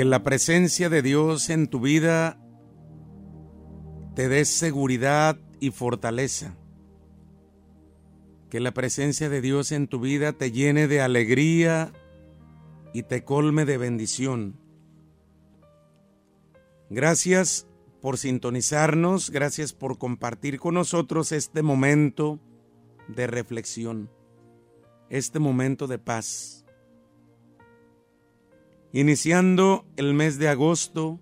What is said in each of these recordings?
Que la presencia de Dios en tu vida te dé seguridad y fortaleza. Que la presencia de Dios en tu vida te llene de alegría y te colme de bendición. Gracias por sintonizarnos, gracias por compartir con nosotros este momento de reflexión, este momento de paz. Iniciando el mes de agosto,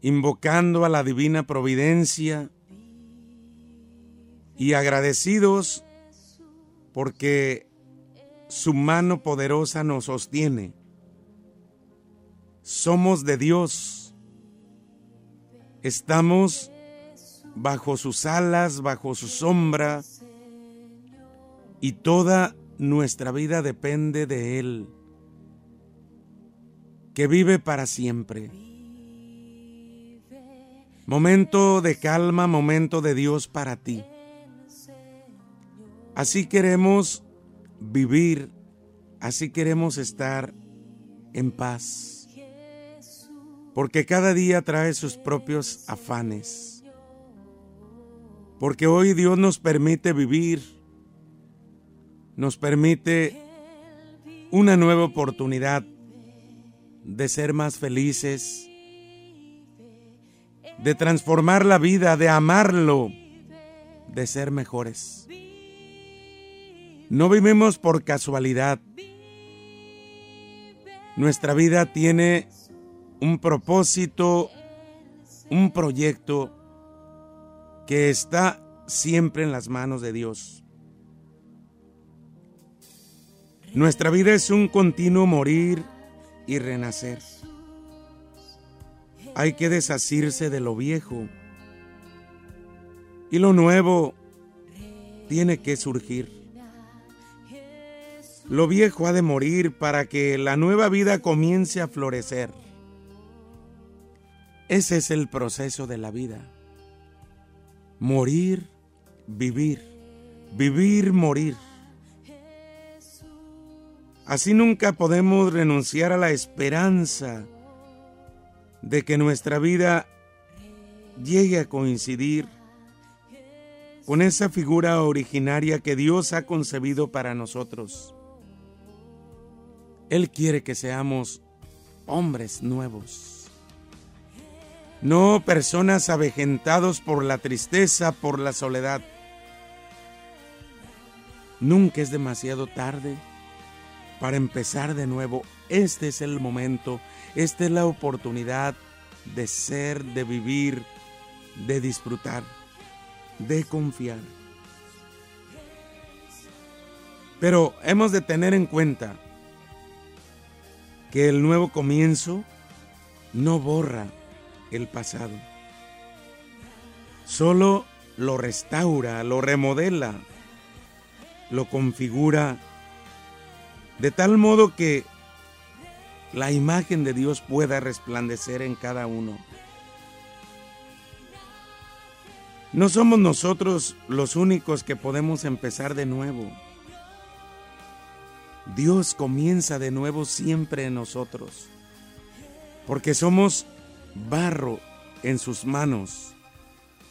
invocando a la divina providencia y agradecidos porque su mano poderosa nos sostiene. Somos de Dios. Estamos bajo sus alas, bajo su sombra, y toda nuestra vida depende de Él, que vive para siempre. Momento de calma, momento de Dios para ti. Así queremos vivir, así queremos estar en paz. Porque cada día trae sus propios afanes. Porque hoy Dios nos permite vivir, nos permite una nueva oportunidad de ser más felices, de transformar la vida, de amarlo, de ser mejores. No vivimos por casualidad. Nuestra vida tiene un propósito, un proyecto que está siempre en las manos de Dios. Nuestra vida es un continuo morir y renacer. Hay que desasirse de lo viejo y lo nuevo tiene que surgir. Lo viejo ha de morir para que la nueva vida comience a florecer. Ese es el proceso de la vida. Morir, vivir, vivir, morir. Así nunca podemos renunciar a la esperanza de que nuestra vida llegue a coincidir con esa figura originaria que Dios ha concebido para nosotros. Él quiere que seamos hombres nuevos. No personas avejentados por la tristeza, por la soledad. Nunca es demasiado tarde para empezar de nuevo. Este es el momento, esta es la oportunidad de ser, de vivir, de disfrutar, de confiar. Pero hemos de tener en cuenta que el nuevo comienzo no borra el pasado, solo lo restaura, lo remodela, lo configura de tal modo que la imagen de Dios pueda resplandecer en cada uno. No somos nosotros los únicos que podemos empezar de nuevo. Dios comienza de nuevo siempre en nosotros, porque somos barro en sus manos,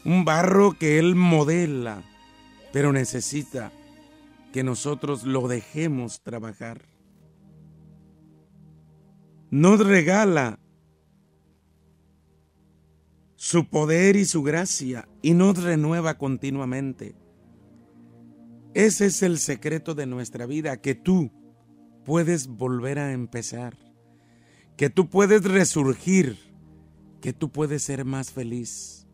un barro que Él modela, pero necesita que nosotros lo dejemos trabajar. Nos regala su poder y su gracia y nos renueva continuamente. Ese es el secreto de nuestra vida, que tú puedes volver a empezar, que tú puedes resurgir, que tú puedes ser más feliz,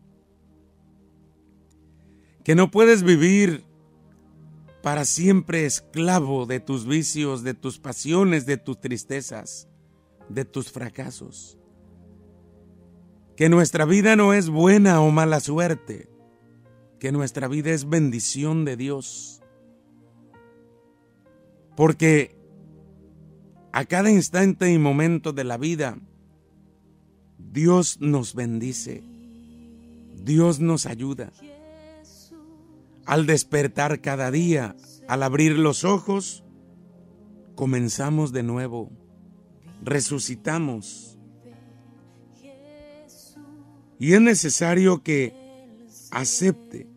que no puedes vivir para siempre esclavo de tus vicios, de tus pasiones, de tus tristezas, de tus fracasos. Que nuestra vida no es buena o mala suerte, que nuestra vida es bendición de Dios. Porque a cada instante y momento de la vida, Dios nos bendice, Dios nos ayuda. Al despertar cada día, al abrir los ojos, comenzamos de nuevo, resucitamos. Y es necesario que acepte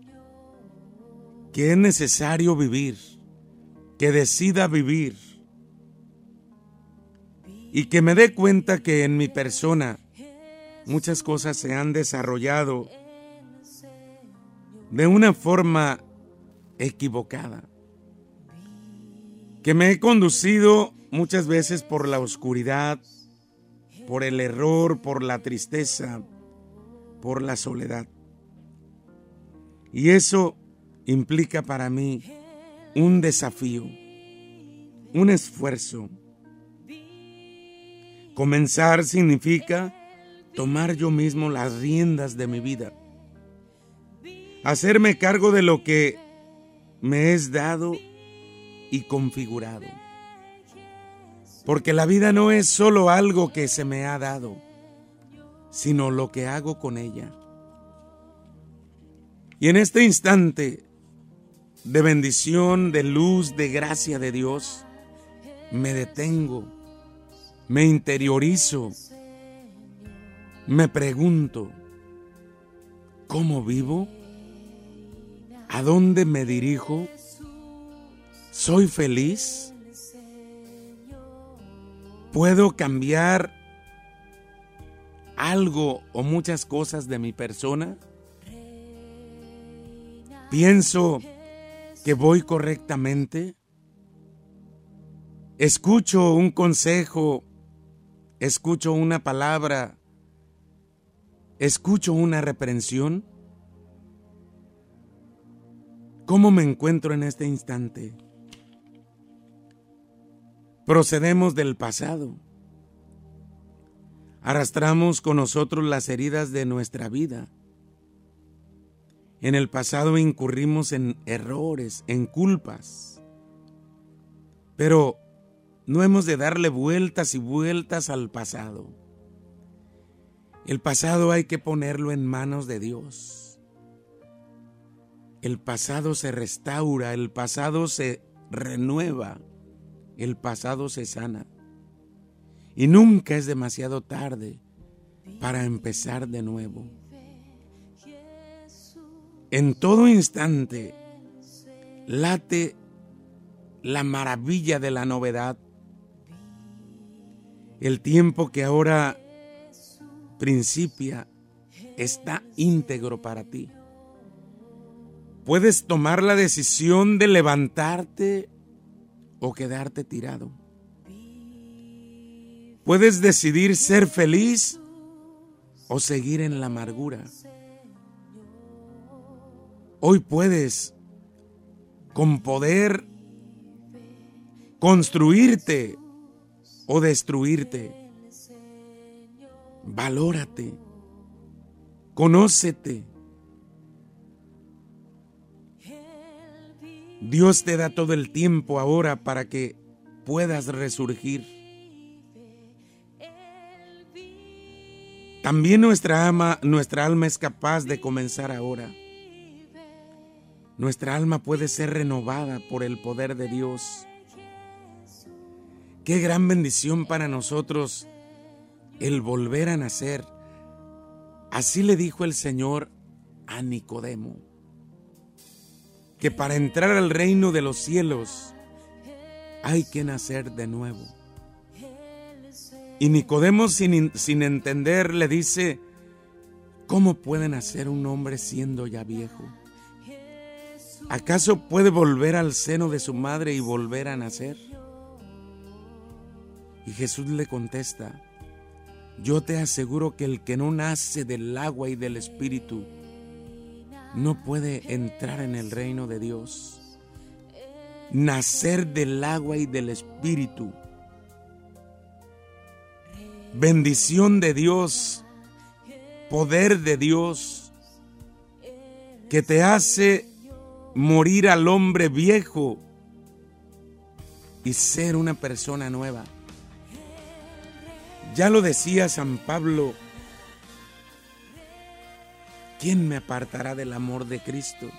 que es necesario vivir, que decida vivir y que me dé cuenta que en mi persona muchas cosas se han desarrollado de una forma equivocada, que me he conducido muchas veces por la oscuridad, por el error, por la tristeza, por la soledad. Y eso implica para mí un desafío, un esfuerzo. Comenzar significa tomar yo mismo las riendas de mi vida, hacerme cargo de lo que me es dado y configurado. Porque la vida no es solo algo que se me ha dado, sino lo que hago con ella. Y en este instante de bendición, de luz, de gracia de Dios, me detengo, me interiorizo, me pregunto, ¿cómo vivo? ¿A dónde me dirijo? ¿Soy feliz? ¿Puedo cambiar algo o muchas cosas de mi persona? ¿Pienso que voy correctamente? ¿Escucho un consejo? ¿Escucho una palabra? ¿Escucho una reprensión? ¿Cómo me encuentro en este instante? Procedemos del pasado. Arrastramos con nosotros las heridas de nuestra vida. En el pasado incurrimos en errores, en culpas. Pero no hemos de darle vueltas y vueltas al pasado. El pasado hay que ponerlo en manos de Dios. El pasado se restaura, el pasado se renueva, el pasado se sana. Y nunca es demasiado tarde para empezar de nuevo. En todo instante late la maravilla de la novedad. El tiempo que ahora principia está íntegro para ti. Puedes tomar la decisión de levantarte o quedarte tirado. Puedes decidir ser feliz o seguir en la amargura. Hoy puedes con poder construirte o destruirte. Valórate. Conócete. Dios te da todo el tiempo ahora para que puedas resurgir. También nuestra, alma, nuestra alma es capaz de comenzar ahora. Nuestra alma puede ser renovada por el poder de Dios. Qué gran bendición para nosotros el volver a nacer. Así le dijo el Señor a Nicodemo que para entrar al reino de los cielos hay que nacer de nuevo. Y Nicodemo sin, sin entender le dice, ¿cómo puede nacer un hombre siendo ya viejo? ¿Acaso puede volver al seno de su madre y volver a nacer? Y Jesús le contesta, yo te aseguro que el que no nace del agua y del espíritu, no puede entrar en el reino de Dios. Nacer del agua y del espíritu. Bendición de Dios, poder de Dios, que te hace morir al hombre viejo y ser una persona nueva. Ya lo decía San Pablo ¿quién me apartará del amor de Cristo?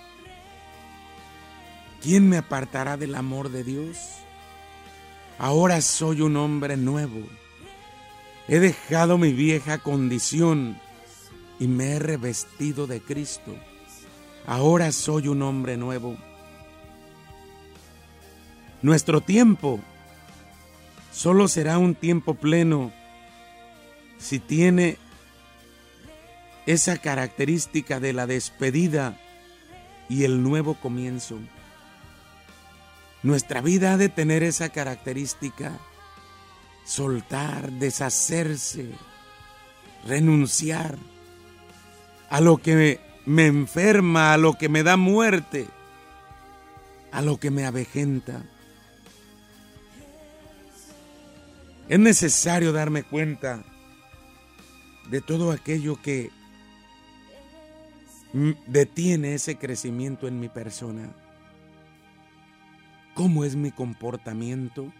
¿Quién me apartará del amor de Dios? Ahora soy un hombre nuevo. He dejado mi vieja condición y me he revestido de Cristo. Ahora soy un hombre nuevo. Nuestro tiempo solo será un tiempo pleno si tiene esa característica de la despedida y el nuevo comienzo. Nuestra vida ha de tener esa característica, soltar, deshacerse, renunciar a lo que me enferma, a lo que me da muerte, a lo que me avejenta. Es necesario darme cuenta de todo aquello que detiene ese crecimiento en mi persona. ¿Cómo es mi comportamiento?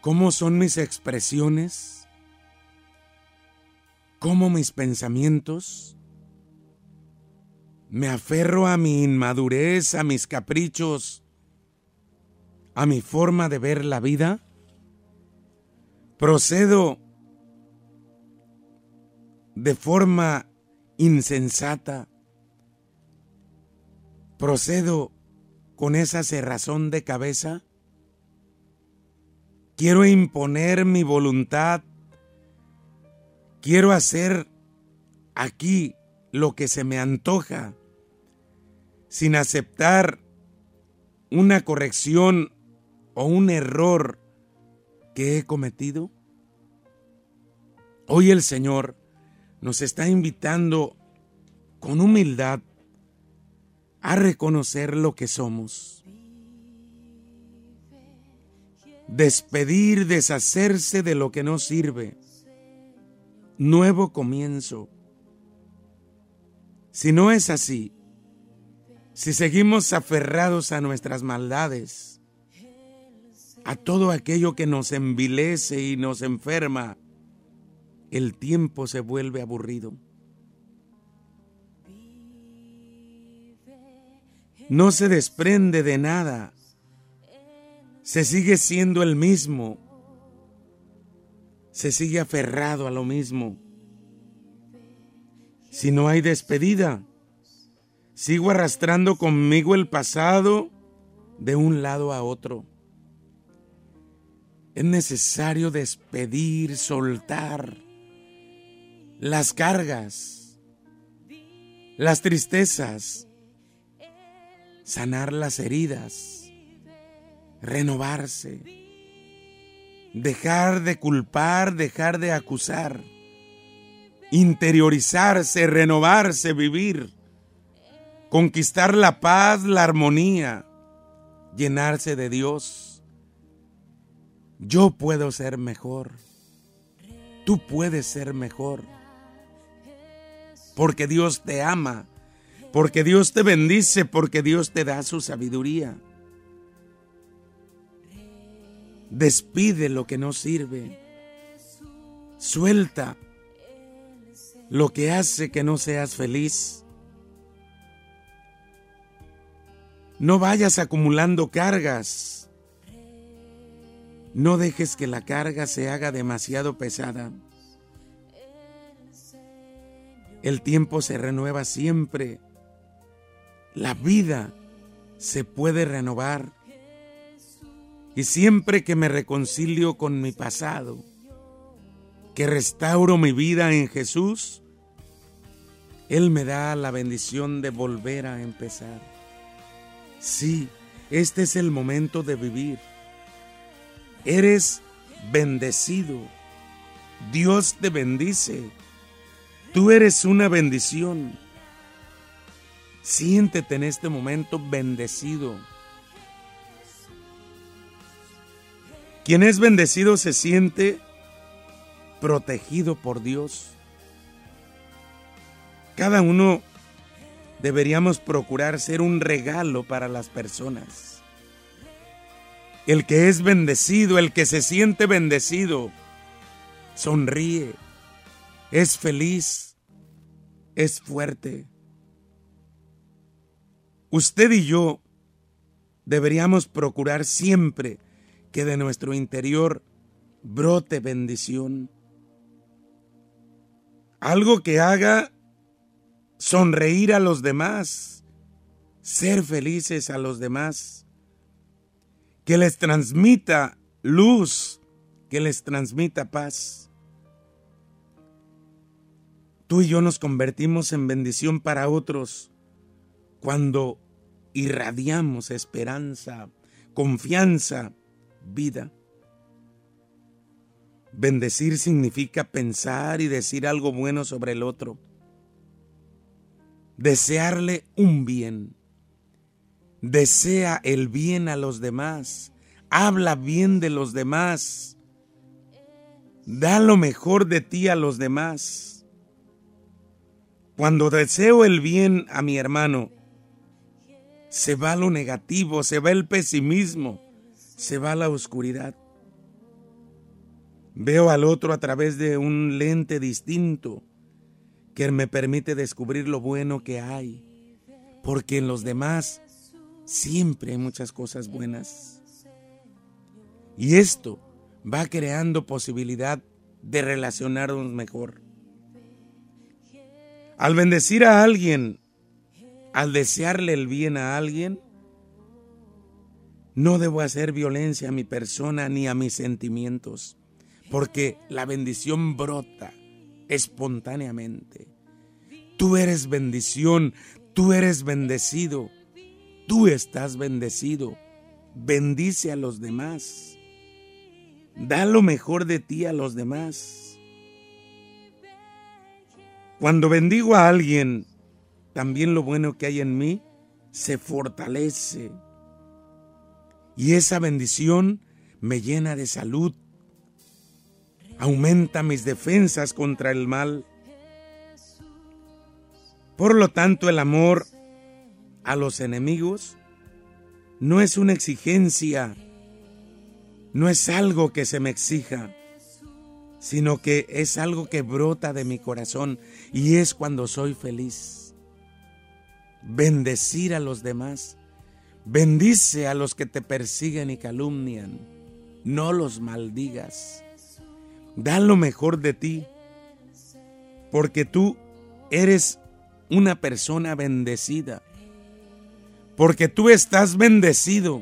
¿Cómo son mis expresiones? ¿Cómo mis pensamientos? ¿Me aferro a mi inmadurez, a mis caprichos, a mi forma de ver la vida? ¿Procedo de forma insensata? ¿Procedo con esa cerrazón de cabeza? Quiero imponer mi voluntad. Quiero hacer aquí lo que se me antoja sin aceptar una corrección o un error que he cometido? Hoy el Señor nos está invitando con humildad a reconocer lo que somos. Despedir, deshacerse de lo que no sirve. Nuevo comienzo. Si no es así, si seguimos aferrados a nuestras maldades, a todo aquello que nos envilece y nos enferma, el tiempo se vuelve aburrido. no se desprende de nada, se sigue siendo el mismo, se sigue aferrado a lo mismo. Si no hay despedida, sigo arrastrando conmigo el pasado de un lado a otro. Es necesario despedir, soltar las cargas, las tristezas, sanar las heridas, renovarse, dejar de culpar, dejar de acusar, interiorizarse, renovarse, vivir, conquistar la paz, la armonía, llenarse de Dios. Yo puedo ser mejor. Tú puedes ser mejor. Porque Dios te ama porque Dios te bendice, porque Dios te da su sabiduría. Despide lo que no sirve. Suelta lo que hace que no seas feliz. No vayas acumulando cargas. No dejes que la carga se haga demasiado pesada. El tiempo se renueva siempre la vida se puede renovar. Y siempre que me reconcilio con mi pasado, que restauro mi vida en Jesús, Él me da la bendición de volver a empezar. Sí, este es el momento de vivir. Eres bendecido. Dios te bendice. Tú eres una bendición. Siéntete en este momento bendecido. Quien es bendecido se siente protegido por Dios. Cada uno deberíamos procurar ser un regalo para las personas. El que es bendecido, el que se siente bendecido, sonríe, es feliz, es fuerte. Usted y yo deberíamos procurar siempre que de nuestro interior brote bendición. Algo que haga sonreír a los demás, ser felices a los demás, que les transmita luz, que les transmita paz. Tú y yo nos convertimos en bendición para otros cuando irradiamos esperanza, confianza, vida. Bendecir significa pensar y decir algo bueno sobre el otro. Desearle un bien. Desea el bien a los demás. Habla bien de los demás. Da lo mejor de ti a los demás. Cuando deseo el bien a mi hermano, se va lo negativo, se va el pesimismo, se va la oscuridad. Veo al otro a través de un lente distinto que me permite descubrir lo bueno que hay, porque en los demás siempre hay muchas cosas buenas. Y esto va creando posibilidad de relacionarnos mejor. Al bendecir a alguien, al desearle el bien a alguien, no debo hacer violencia a mi persona ni a mis sentimientos, porque la bendición brota espontáneamente. Tú eres bendición, tú eres bendecido, tú estás bendecido. Bendice a los demás. Da lo mejor de ti a los demás. Cuando bendigo a alguien, también lo bueno que hay en mí se fortalece. Y esa bendición me llena de salud, aumenta mis defensas contra el mal. Por lo tanto, el amor a los enemigos no es una exigencia, no es algo que se me exija, sino que es algo que brota de mi corazón y es cuando soy feliz bendecir a los demás. Bendice a los que te persiguen y calumnian. No los maldigas. Da lo mejor de ti. Porque tú eres una persona bendecida. Porque tú estás bendecido.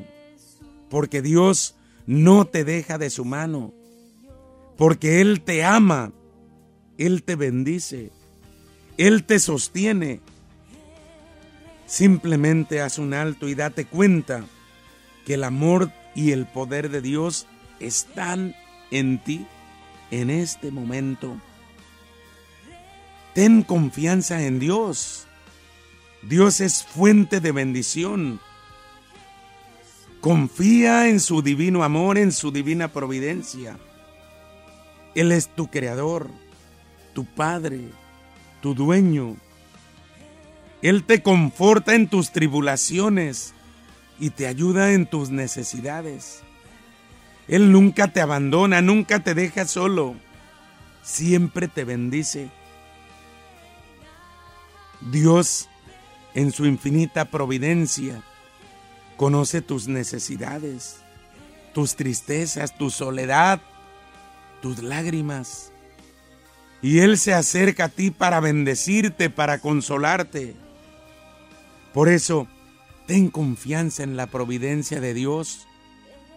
Porque Dios no te deja de su mano. Porque Él te ama. Él te bendice. Él te sostiene Simplemente haz un alto y date cuenta que el amor y el poder de Dios están en ti en este momento. Ten confianza en Dios. Dios es fuente de bendición. Confía en su divino amor, en su divina providencia. Él es tu creador, tu Padre, tu dueño, él te conforta en tus tribulaciones y te ayuda en tus necesidades. Él nunca te abandona, nunca te deja solo, siempre te bendice. Dios, en su infinita providencia, conoce tus necesidades, tus tristezas, tu soledad, tus lágrimas. Y Él se acerca a ti para bendecirte, para consolarte. Por eso, ten confianza en la providencia de Dios.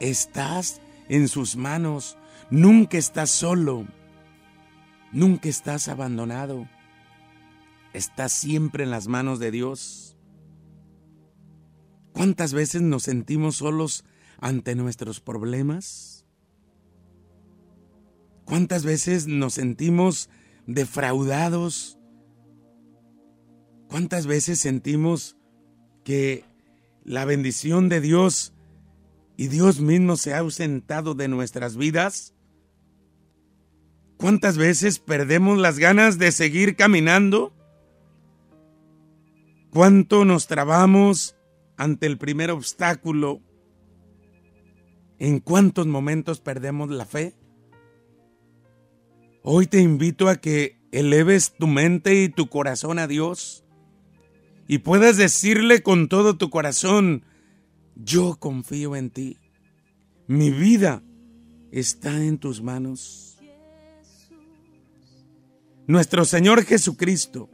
Estás en sus manos. Nunca estás solo. Nunca estás abandonado. Estás siempre en las manos de Dios. ¿Cuántas veces nos sentimos solos ante nuestros problemas? ¿Cuántas veces nos sentimos defraudados? ¿Cuántas veces sentimos que la bendición de Dios y Dios mismo se ha ausentado de nuestras vidas? ¿Cuántas veces perdemos las ganas de seguir caminando? ¿Cuánto nos trabamos ante el primer obstáculo? ¿En cuántos momentos perdemos la fe? Hoy te invito a que eleves tu mente y tu corazón a Dios y puedas decirle con todo tu corazón, yo confío en ti. Mi vida está en tus manos. Nuestro Señor Jesucristo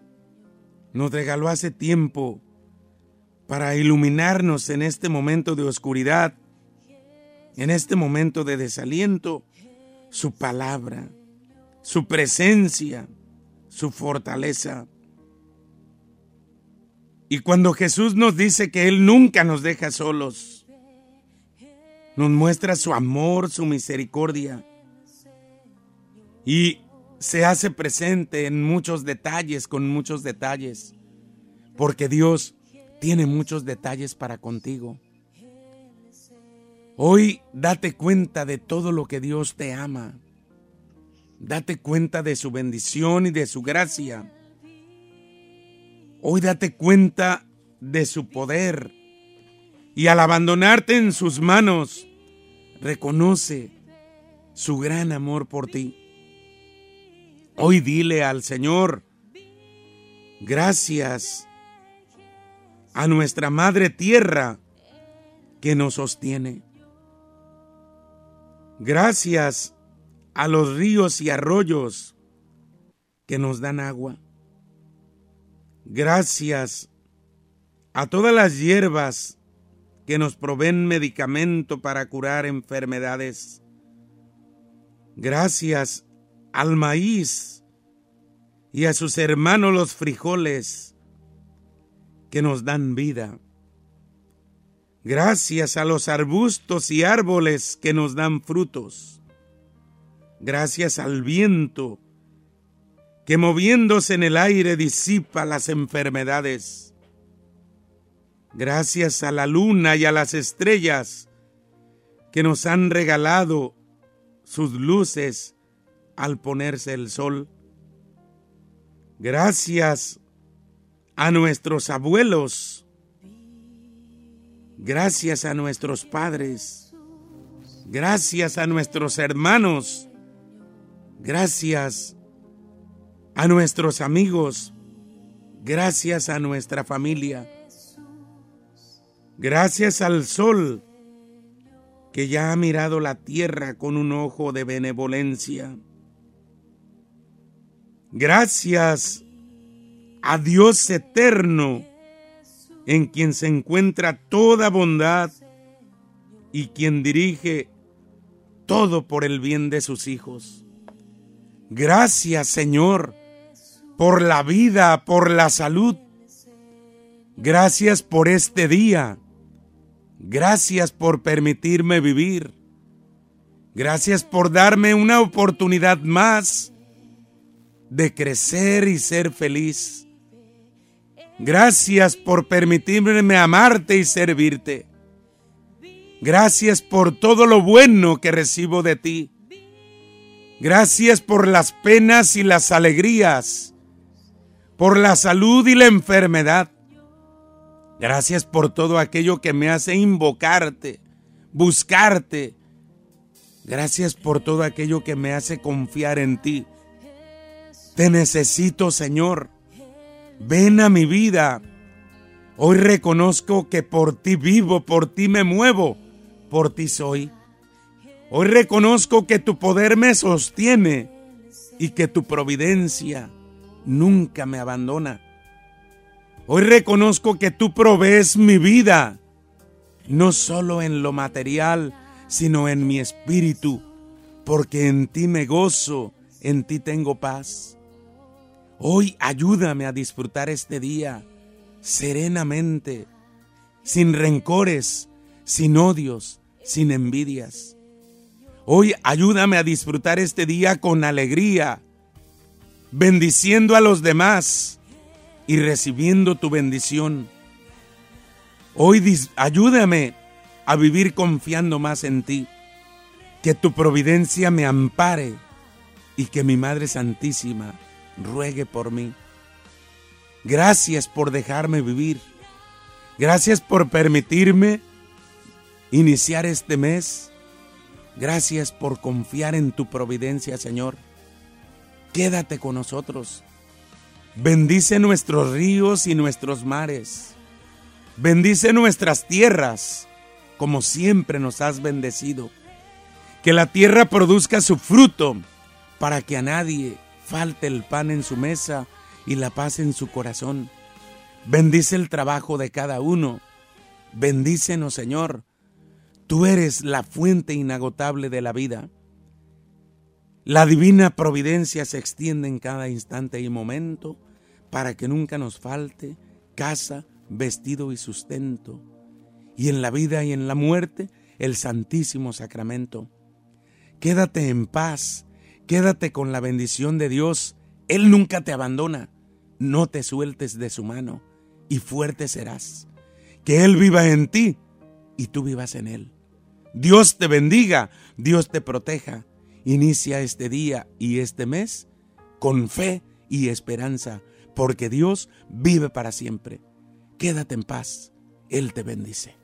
nos regaló hace tiempo para iluminarnos en este momento de oscuridad, en este momento de desaliento, su palabra, su presencia, su fortaleza. Y cuando Jesús nos dice que Él nunca nos deja solos, nos muestra su amor, su misericordia y se hace presente en muchos detalles, con muchos detalles, porque Dios tiene muchos detalles para contigo. Hoy date cuenta de todo lo que Dios te ama. Date cuenta de su bendición y de su gracia. Hoy date cuenta de su poder. Y al abandonarte en sus manos, reconoce su gran amor por ti. Hoy dile al Señor, gracias a nuestra Madre Tierra que nos sostiene. Gracias a los ríos y arroyos que nos dan agua. Gracias a todas las hierbas que nos proveen medicamento para curar enfermedades. Gracias al maíz y a sus hermanos los frijoles que nos dan vida. Gracias a los arbustos y árboles que nos dan frutos. Gracias al viento que moviéndose en el aire disipa las enfermedades. Gracias a la luna y a las estrellas que nos han regalado sus luces al ponerse el sol. Gracias a nuestros abuelos, gracias a nuestros padres, gracias a nuestros hermanos, gracias a nuestros amigos, gracias a nuestra familia, gracias al sol que ya ha mirado la tierra con un ojo de benevolencia. Gracias a Dios eterno, en quien se encuentra toda bondad y quien dirige todo por el bien de sus hijos. Gracias Señor por la vida, por la salud. Gracias por este día. Gracias por permitirme vivir. Gracias por darme una oportunidad más de crecer y ser feliz. Gracias por permitirme amarte y servirte. Gracias por todo lo bueno que recibo de ti. Gracias por las penas y las alegrías, por la salud y la enfermedad. Gracias por todo aquello que me hace invocarte, buscarte. Gracias por todo aquello que me hace confiar en ti. Te necesito, Señor. Ven a mi vida. Hoy reconozco que por ti vivo, por ti me muevo, por ti soy. Hoy reconozco que tu poder me sostiene y que tu providencia nunca me abandona. Hoy reconozco que tú provees mi vida, no solo en lo material, sino en mi espíritu, porque en ti me gozo, en ti tengo paz. Hoy ayúdame a disfrutar este día serenamente, sin rencores, sin odios, sin envidias. Hoy ayúdame a disfrutar este día con alegría, bendiciendo a los demás y recibiendo tu bendición. Hoy ayúdame a vivir confiando más en ti, que tu providencia me ampare y que mi Madre Santísima ruegue por mí. Gracias por dejarme vivir. Gracias por permitirme iniciar este mes. Gracias por confiar en tu providencia, Señor. Quédate con nosotros. Bendice nuestros ríos y nuestros mares. Bendice nuestras tierras como siempre nos has bendecido. Que la tierra produzca su fruto para que a nadie falte el pan en su mesa y la paz en su corazón. Bendice el trabajo de cada uno. Bendícenos, Señor. Tú eres la fuente inagotable de la vida. La divina providencia se extiende en cada instante y momento para que nunca nos falte casa, vestido y sustento. Y en la vida y en la muerte, el Santísimo Sacramento. Quédate en paz, quédate con la bendición de Dios. Él nunca te abandona. No te sueltes de su mano y fuerte serás. Que Él viva en ti y tú vivas en Él. Dios te bendiga, Dios te proteja. Inicia este día y este mes con fe y esperanza, porque Dios vive para siempre. Quédate en paz, Él te bendice.